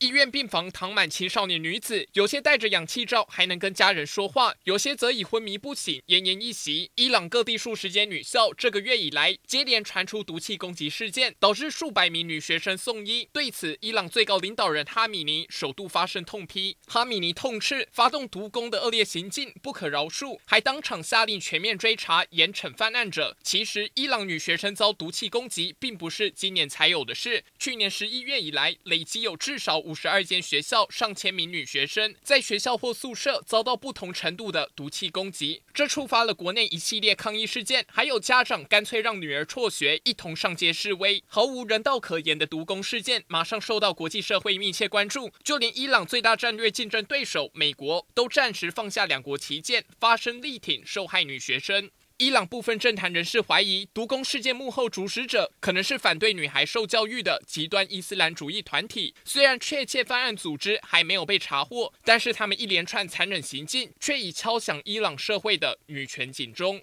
医院病房躺满青少年女子，有些戴着氧气罩还能跟家人说话，有些则已昏迷不醒，奄奄一息。伊朗各地数十间女校这个月以来接连传出毒气攻击事件，导致数百名女学生送医。对此，伊朗最高领导人哈米尼首度发声痛批。哈米尼痛斥发动毒攻的恶劣行径不可饶恕，还当场下令全面追查、严惩犯案者。其实，伊朗女学生遭毒气攻击并不是今年才有的事，去年十一月以来累计有至少五十二间学校上千名女学生在学校或宿舍遭到不同程度的毒气攻击，这触发了国内一系列抗议事件，还有家长干脆让女儿辍学，一同上街示威。毫无人道可言的毒攻事件，马上受到国际社会密切关注，就连伊朗最大战略竞争对手美国都暂时放下两国旗舰，发声力挺受害女学生。伊朗部分政坛人士怀疑，毒攻事件幕后主使者可能是反对女孩受教育的极端伊斯兰主义团体。虽然确切犯案组织还没有被查获，但是他们一连串残忍行径却已敲响伊朗社会的女权警钟。